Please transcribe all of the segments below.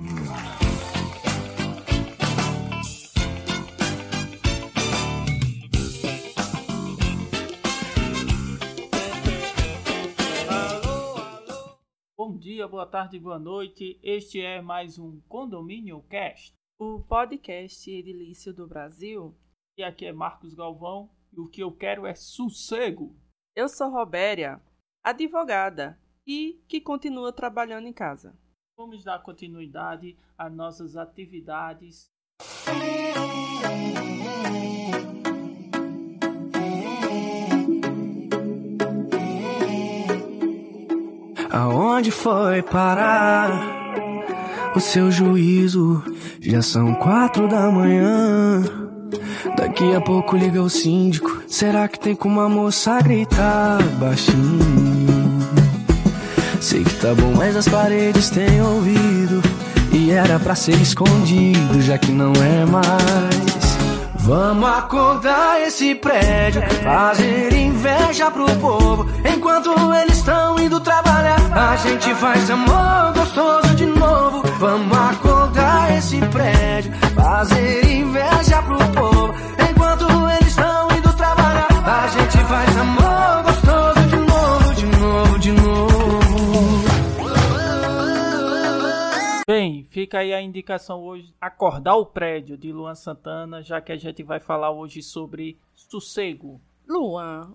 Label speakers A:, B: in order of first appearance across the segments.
A: Bom dia, boa tarde, boa noite. Este é mais um Condomínio Cast.
B: O podcast edilício do Brasil.
A: E aqui é Marcos Galvão e o que eu quero é sossego.
B: Eu sou Robéria, advogada e que continua trabalhando em casa.
A: Vamos dar continuidade às nossas atividades.
C: Aonde foi parar o seu juízo? Já são quatro da manhã. Daqui a pouco liga o síndico. Será que tem como a moça gritar baixinho? Sei que tá bom, mas as paredes têm ouvido. E era pra ser escondido, já que não é mais. Vamos acordar esse prédio, fazer inveja pro povo. Enquanto eles estão indo trabalhar, a gente faz amor gostoso de novo. Vamos acordar esse prédio, fazer inveja pro povo.
A: Fica aí a indicação hoje, acordar o prédio de Luan Santana, já que a gente vai falar hoje sobre sossego.
B: Luan,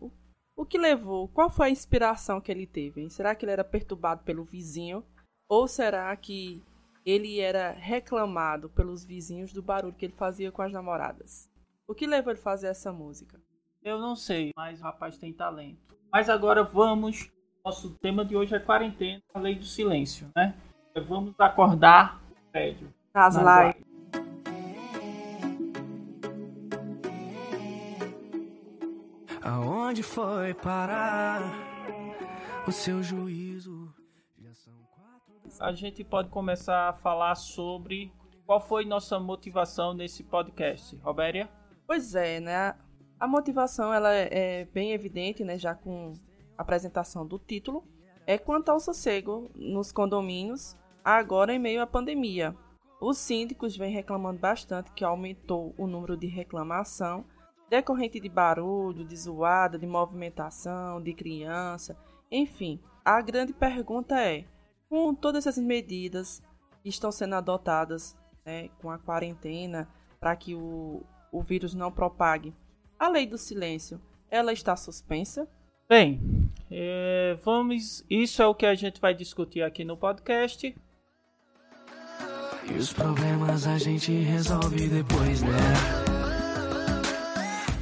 B: o- que levou? Qual foi a inspiração que ele teve? hein? Será que ele era perturbado pelo vizinho? Ou será que ele era reclamado pelos vizinhos do barulho que ele fazia com as namoradas? O que levou ele a fazer essa música?
A: Eu não sei, mas o rapaz tem talento. Mas agora vamos. Nosso tema de hoje é quarentena, a lei do silêncio, né? Vamos acordar prédio.
B: Nas
A: Nas
B: lives.
C: Aonde foi parar o seu juízo? Já são quatro da
A: A gente pode começar a falar sobre qual foi nossa motivação nesse podcast. Robéria?
B: Pois é, né? A motivação ela é é bem evidente, né? Já com a apresentação do título. É quanto ao sossego nos condomínios, agora em meio à pandemia. Os síndicos vêm reclamando bastante que aumentou o número de reclamação decorrente de barulho, de zoada, de movimentação, de criança, enfim. A grande pergunta é: com todas essas medidas que estão sendo adotadas né, com a quarentena para que o, o vírus não propague, a lei do silêncio, ela está suspensa?
A: Bem, é, vamos. Isso é o que a gente vai discutir aqui no podcast.
C: E os problemas a gente resolve depois, né?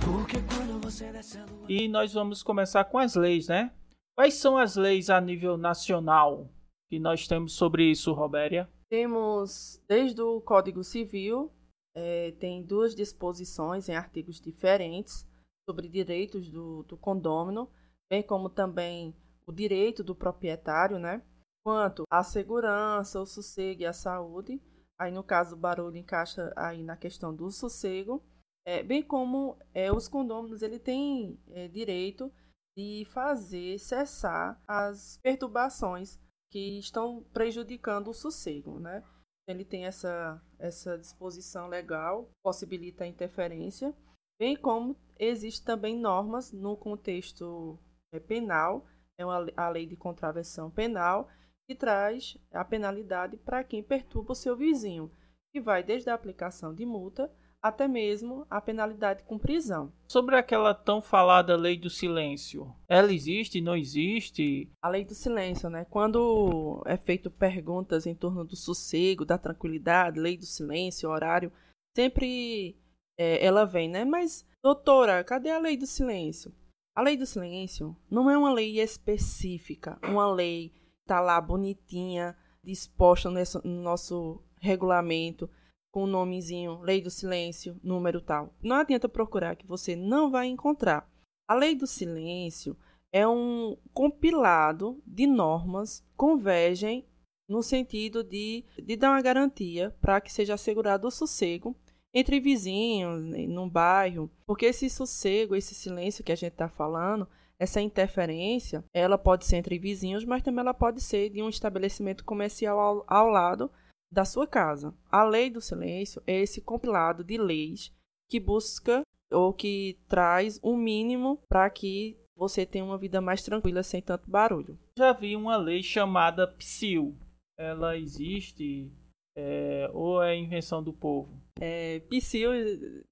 C: Porque quando você desce a lua...
A: E nós vamos começar com as leis, né? Quais são as leis a nível nacional que nós temos sobre isso, Robéria?
B: Temos, desde o Código Civil, eh, tem duas disposições em artigos diferentes sobre direitos do, do condômino, bem como também o direito do proprietário, né? Quanto à segurança, o sossego e a saúde. Aí, no caso, o barulho encaixa aí na questão do sossego. É, bem como é, os condôminos ele tem é, direito de fazer cessar as perturbações que estão prejudicando o sossego, né? Ele tem essa, essa disposição legal, possibilita a interferência, bem como existe também normas no contexto é, penal, é uma, a lei de contravenção penal, que traz a penalidade para quem perturba o seu vizinho, que vai desde a aplicação de multa até mesmo a penalidade com prisão.
A: Sobre aquela tão falada lei do silêncio, ela existe, não existe?
B: A lei do silêncio, né? Quando é feito perguntas em torno do sossego, da tranquilidade, lei do silêncio, horário, sempre é, ela vem, né? Mas, doutora, cadê a lei do silêncio? A lei do silêncio não é uma lei específica, uma lei tá lá bonitinha, disposta no nosso- no nosso regulamento, com o nomezinho Lei do Silêncio, número tal. Não adianta procurar que você não vai encontrar. A Lei do Silêncio é um compilado de normas que convergem no sentido de, de dar uma garantia para que seja assegurado o sossego entre vizinhos, né, num bairro, porque esse sossego, esse silêncio que a gente está falando, essa interferência, ela pode ser entre vizinhos, mas também ela pode ser de um estabelecimento comercial ao, ao lado da sua casa. A lei do silêncio é esse compilado de leis que busca ou que traz um mínimo para que você tenha uma vida mais tranquila sem tanto barulho.
A: Já vi uma lei chamada PSIL. Ela existe é, ou é invenção do povo?
B: É, PSIL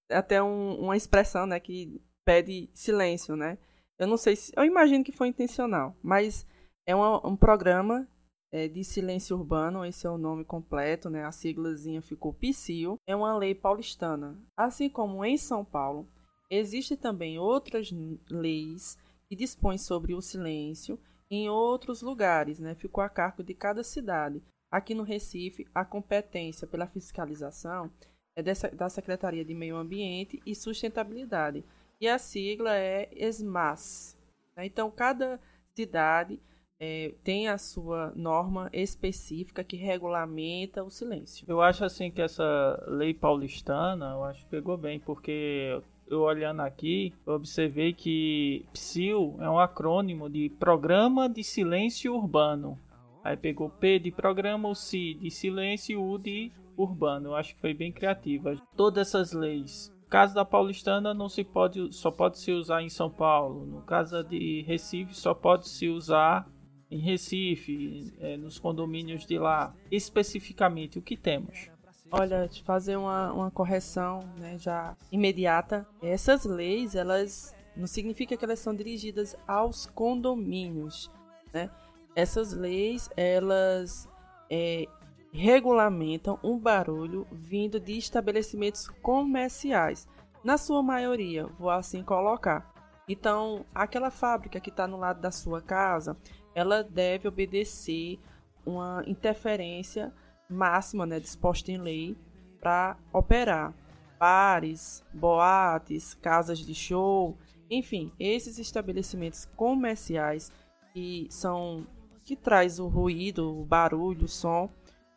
B: é até um, uma expressão né, que pede silêncio, né? Eu não sei se. Eu imagino que foi intencional, mas é uma, um programa é, de silêncio urbano, esse é o nome completo, né? A siglazinha ficou PSIL. É uma lei paulistana. Assim como em São Paulo, existem também outras leis que dispõem sobre o silêncio em outros lugares, né? Ficou a cargo de cada cidade. Aqui no Recife, a competência pela fiscalização é dessa, da Secretaria de Meio Ambiente e Sustentabilidade. E a sigla é ESMAS. Né? Então, cada cidade é, tem a sua norma específica que regulamenta o silêncio.
A: Eu acho assim que essa lei paulistana, eu acho que pegou bem, porque eu olhando aqui, eu observei que PSIL é um acrônimo de Programa de Silêncio Urbano. Aí pegou P de programa, o C de silêncio e U de urbano. Eu acho que foi bem criativa. Todas essas leis caso da paulistana não se pode só pode se usar em São Paulo no caso de Recife só pode se usar em Recife, é, nos condomínios de lá, especificamente o que temos?
B: Olha, te fazer uma, uma correção né, já imediata. Essas leis, elas não significa que elas são dirigidas aos condomínios, né? Essas leis, elas é, regulamentam um barulho vindo de estabelecimentos comerciais. Na sua maioria, vou assim colocar. Então, aquela fábrica que está no lado da sua casa, ela deve obedecer uma interferência máxima, né, disposta em lei para operar. Bares, boates, casas de show, enfim, esses estabelecimentos comerciais que são que traz o ruído, o barulho, o som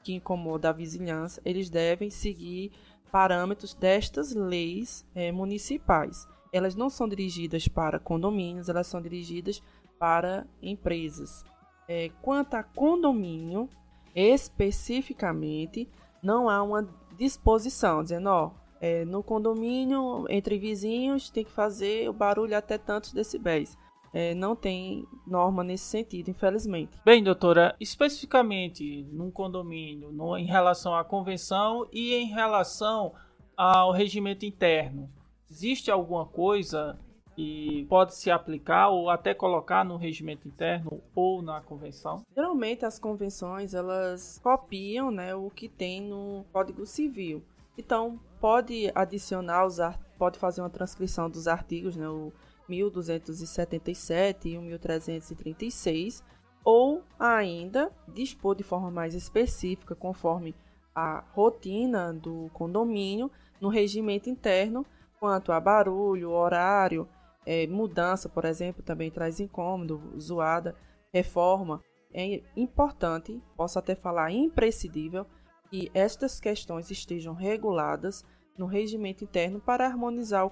B: que incomoda a vizinhança, eles devem seguir parâmetros destas leis é, municipais. Elas não são dirigidas para condomínios, elas são dirigidas para empresas. É, quanto a condomínio, especificamente, não há uma disposição dizendo, ó, é, no condomínio, entre vizinhos, tem que fazer o barulho até tantos decibéis. É, não tem norma nesse sentido, infelizmente.
A: Bem, doutora, especificamente num condomínio, no, em relação à convenção e em relação ao regimento interno, existe alguma coisa que pode se aplicar ou até colocar no regimento interno ou na convenção?
B: Geralmente as convenções elas copiam né, o que tem no Código Civil. Então pode adicionar os pode fazer uma transcrição dos artigos, né, o 1277 e o 1336, ou ainda dispor de forma mais específica, conforme a rotina do condomínio, no regimento interno, quanto a barulho, horário, é, mudança, por exemplo, também traz incômodo, zoada, reforma. É importante, posso até falar imprescindível, que estas questões estejam reguladas no regimento interno para harmonizar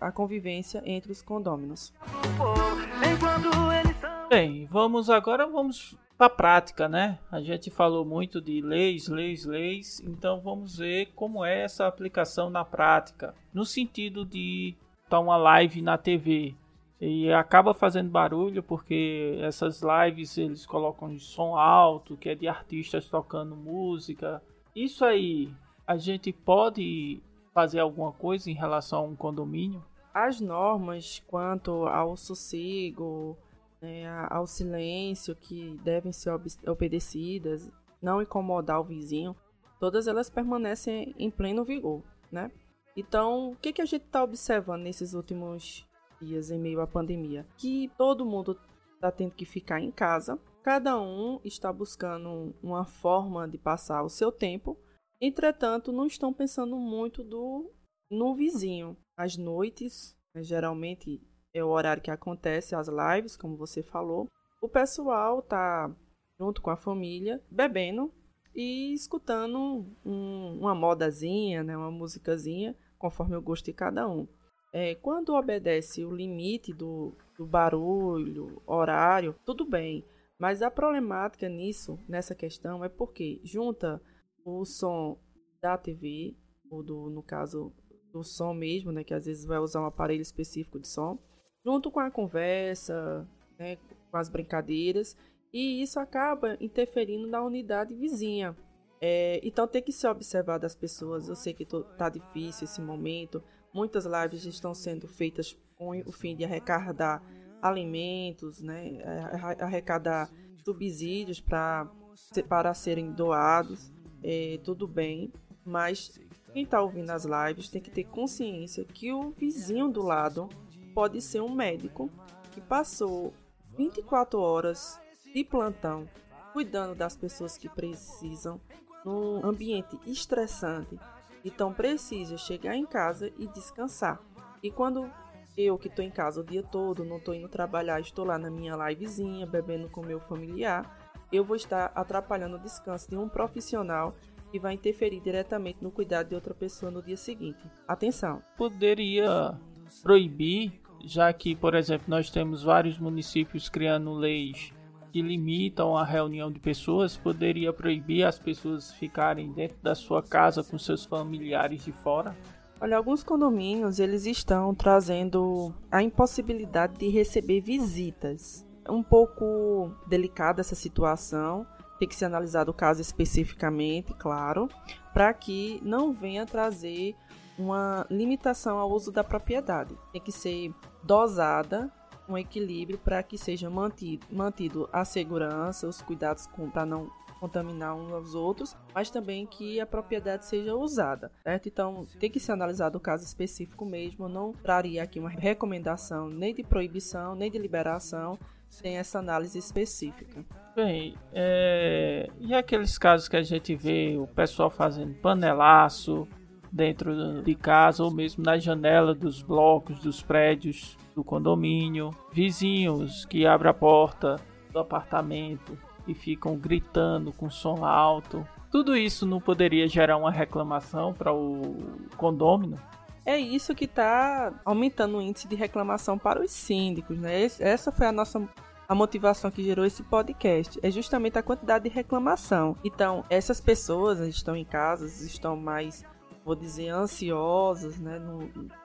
B: a convivência entre os condôminos.
A: Bem, vamos agora vamos para a prática, né? A gente falou muito de leis, leis, leis, então vamos ver como é essa aplicação na prática, no sentido de tá uma live na TV e acaba fazendo barulho porque essas lives eles colocam de som alto, que é de artistas tocando música. Isso aí a gente pode fazer alguma coisa em relação a um condomínio?
B: As normas quanto ao sossego, né, ao silêncio que devem ser obedecidas, não incomodar o vizinho, todas elas permanecem em pleno vigor, né? Então, o que, que a gente está observando nesses últimos dias em meio à pandemia? Que todo mundo está tendo que ficar em casa, cada um está buscando uma forma de passar o seu tempo, entretanto, não estão pensando muito do, no vizinho. As noites, né, geralmente é o horário que acontece as lives, como você falou. O pessoal tá junto com a família, bebendo e escutando um, uma modazinha, né, uma musicazinha conforme o gosto de cada um. É, quando obedece o limite do, do barulho, horário, tudo bem. Mas a problemática nisso, nessa questão, é porque junta o som da TV, ou do, no caso do som mesmo, né, que às vezes vai usar um aparelho específico de som, junto com a conversa, né, com as brincadeiras, e isso acaba interferindo na unidade vizinha. É, então tem que ser observado as pessoas. Eu sei que tô, tá difícil esse momento. Muitas lives estão sendo feitas com o fim de arrecadar alimentos, né, arrecadar subsídios para para serem doados. É, tudo bem, mas quem está ouvindo as lives tem que ter consciência que o vizinho do lado pode ser um médico que passou 24 horas de plantão cuidando das pessoas que precisam num ambiente estressante. Então precisa chegar em casa e descansar. E quando eu que estou em casa o dia todo, não estou indo trabalhar, estou lá na minha livezinha, bebendo com meu familiar, eu vou estar atrapalhando o descanso de um profissional e vai interferir diretamente no cuidado de outra pessoa no dia seguinte. Atenção!
A: Poderia proibir, já que, por exemplo, nós temos vários municípios criando leis que limitam a reunião de pessoas, poderia proibir as pessoas ficarem dentro da sua casa com seus familiares de fora?
B: Olha, alguns condomínios eles estão trazendo a impossibilidade de receber visitas. Um pouco delicada essa situação, tem que ser analisado o caso especificamente, claro, para que não venha trazer uma limitação ao uso da propriedade. Tem que ser dosada, um equilíbrio para que seja mantido, mantido a segurança, os cuidados para não contaminar uns aos outros, mas também que a propriedade seja usada, certo? Então, tem que ser analisado o caso específico mesmo. Eu não traria aqui uma recomendação nem de proibição, nem de liberação, sem essa análise específica.
A: Bem, é... e aqueles casos que a gente vê o pessoal fazendo panelaço dentro de casa ou mesmo na janela dos blocos, dos prédios do condomínio, vizinhos que abrem a porta do apartamento e ficam gritando com som alto. Tudo isso não poderia gerar uma reclamação para o condômino?
B: É isso que está aumentando o índice de reclamação para os síndicos, né? Essa foi a nossa a motivação que gerou esse podcast é justamente a quantidade de reclamação. Então, essas pessoas estão em casa, estão mais vou dizer, ansiosas, né?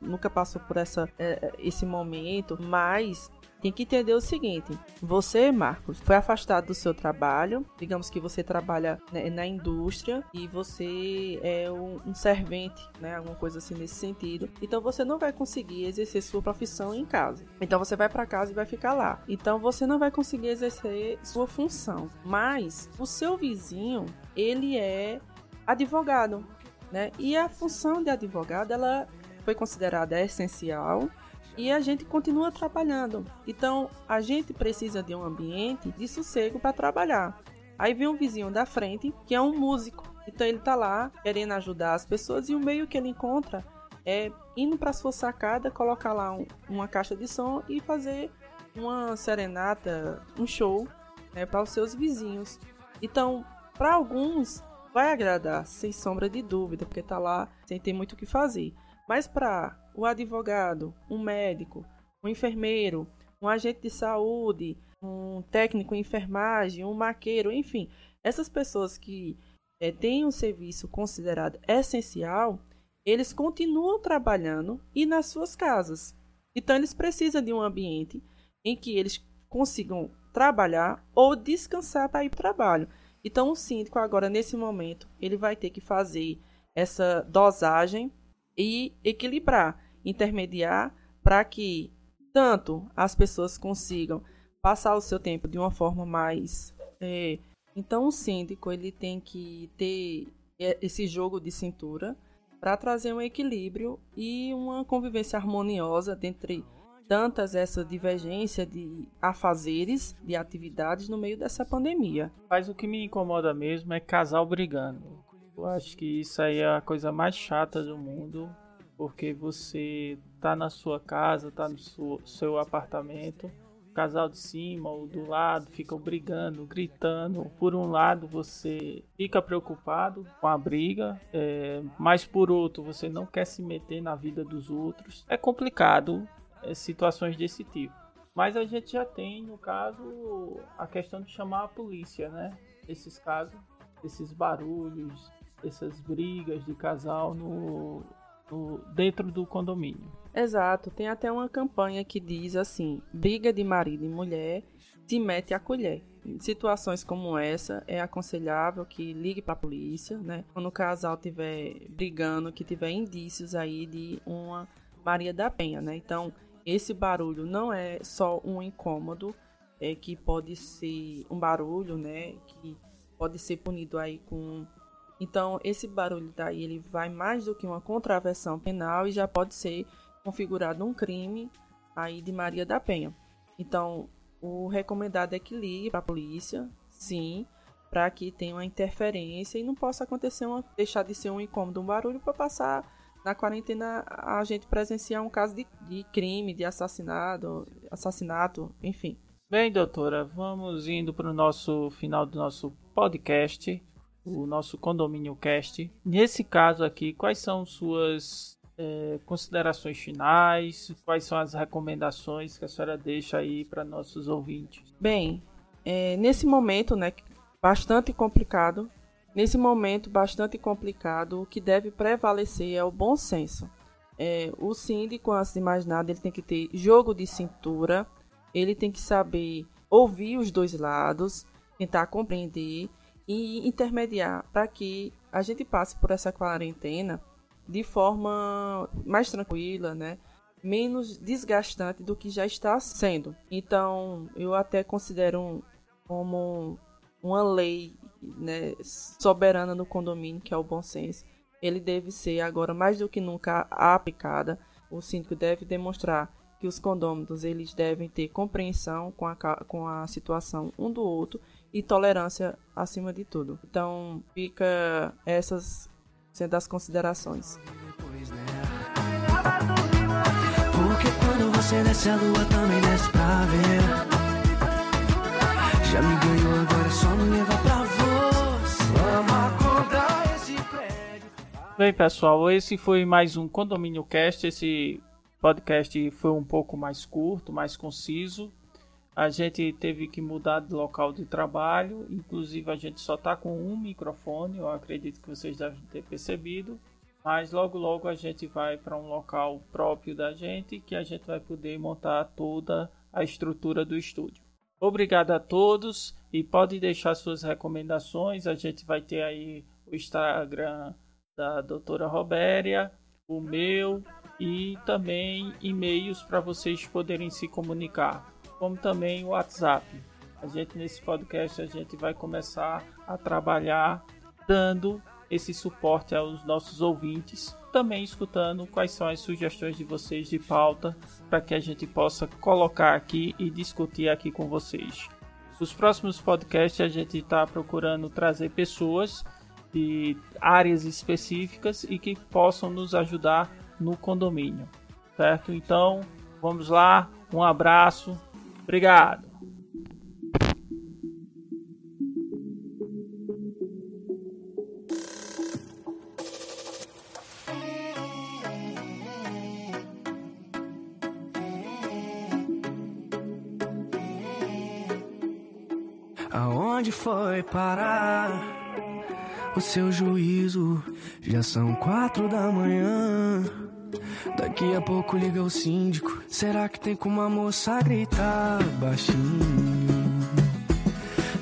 B: Nunca passou por essa, é, esse momento, mas tem que entender o seguinte: você, Marcos, foi afastado do seu trabalho. Digamos que você trabalha né, na indústria e você é um, um, servente, né? Alguma coisa assim nesse sentido. Então você não vai conseguir exercer sua profissão em casa. Então você vai para casa e vai ficar lá. Então você não vai conseguir exercer sua função. Mas o seu vizinho, ele é advogado, né? E a função de advogado, ela foi considerada essencial e a gente continua trabalhando. Então, a gente precisa de um ambiente de sossego para trabalhar. Aí vem um vizinho da frente, que é um músico. Então ele tá lá querendo ajudar as pessoas e o meio que ele encontra é indo para sua sacada, colocar lá um, uma caixa de som e fazer uma serenata, um show né, para os seus vizinhos. Então, para alguns vai agradar, sem sombra de dúvida, porque tá lá sem ter muito o que fazer. Mas para o advogado, um médico, um enfermeiro, um agente de saúde, um técnico em enfermagem, um maqueiro, enfim, essas pessoas que é, têm um serviço considerado essencial, eles continuam trabalhando e nas suas casas. Então, eles precisam de um ambiente em que eles consigam trabalhar ou descansar para ir para o trabalho. Então, o síndico, agora, nesse momento, ele vai ter que fazer essa dosagem e equilibrar, intermediar para que tanto as pessoas consigam passar o seu tempo de uma forma mais é, então o síndico ele tem que ter esse jogo de cintura para trazer um equilíbrio e uma convivência harmoniosa entre tantas essa divergência de afazeres, de atividades no meio dessa pandemia.
A: Mas o que me incomoda mesmo é casal brigando. Eu acho que isso aí é a coisa mais chata do mundo, porque você tá na sua casa, tá no seu, seu apartamento, o casal de cima ou do lado ficam brigando, gritando. Por um lado você fica preocupado com a briga, é, mas por outro você não quer se meter na vida dos outros. É complicado é, situações desse tipo. Mas a gente já tem, no caso, a questão de chamar a polícia, né? Esses casos, esses barulhos, essas brigas de casal no, dentro do condomínio.
B: Exato, tem até uma campanha que diz assim: briga de marido e mulher se mete a colher. Em situações como essa, é aconselhável que ligue para a polícia, né? Quando o casal estiver brigando, que tiver indícios aí de uma Maria da Penha, né? Então, esse barulho não é só um incômodo, é que pode ser um barulho, né? Que pode ser punido aí com então, esse barulho daí ele vai mais do que uma contravenção penal e já pode ser configurado um crime aí de Maria da Penha. Então, o recomendado é que ligue para a polícia, sim, para que tenha uma interferência e não possa acontecer uma, deixar de ser um incômodo, um barulho para passar na quarentena a gente presenciar um caso de, de crime, de assassinato, assassinato, enfim.
A: Bem, doutora, vamos indo para o nosso final do nosso podcast, o nosso condomínio cast. Nesse caso aqui, quais são suas é, considerações finais? Quais são as recomendações que a senhora deixa aí para nossos ouvintes?
B: Bem, é, nesse momento, né, bastante complicado, nesse momento bastante complicado, o que deve prevalecer é o bom senso. É, o síndico, antes de mais nada, ele tem que ter jogo de cintura, ele tem que saber ouvir os dois lados, tentar compreender e intermediar para que a gente passe por essa quarentena de forma mais tranquila, né? menos desgastante do que já está sendo. Então, eu até considero um, como uma lei né, soberana no condomínio, que é o bom senso. Ele deve ser agora mais do que nunca aplicada. O síndico deve demonstrar que os condôminos eles devem ter compreensão com a, com a situação um do outro e tolerância acima de tudo. Então, fica essas sendo as considerações. Porque quando você desce a lua também desce pra ver.
A: Já me ganhou, agora só me levar pra você. Vamos acordar esse prédio. Bem, pessoal, esse foi mais um Condomínio Cast. Esse podcast foi um pouco mais curto, mais conciso. A gente teve que mudar de local de trabalho, inclusive a gente só está com um microfone, eu acredito que vocês devem ter percebido. Mas logo logo a gente vai para um local próprio da gente que a gente vai poder montar toda a estrutura do estúdio. Obrigado a todos e pode deixar suas recomendações. A gente vai ter aí o Instagram da doutora Robéria, o meu e também e-mails para vocês poderem se comunicar como também o WhatsApp. A gente nesse podcast a gente vai começar a trabalhar dando esse suporte aos nossos ouvintes, também escutando quais são as sugestões de vocês de pauta para que a gente possa colocar aqui e discutir aqui com vocês. Nos próximos podcasts a gente está procurando trazer pessoas de áreas específicas e que possam nos ajudar no condomínio, certo? Então, vamos lá, um abraço, Obrigado.
C: Aonde foi parar o seu juízo? Já são quatro da manhã. Daqui a pouco liga o síndico. Será que tem como a moça gritar baixinho?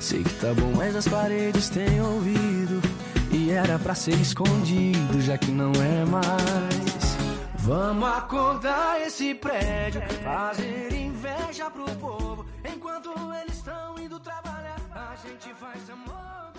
C: Sei que tá bom, mas as paredes têm ouvido. E era pra ser escondido, já que não é mais. Vamos acordar esse prédio, fazer inveja pro povo. Enquanto eles estão indo trabalhar, a gente faz amor.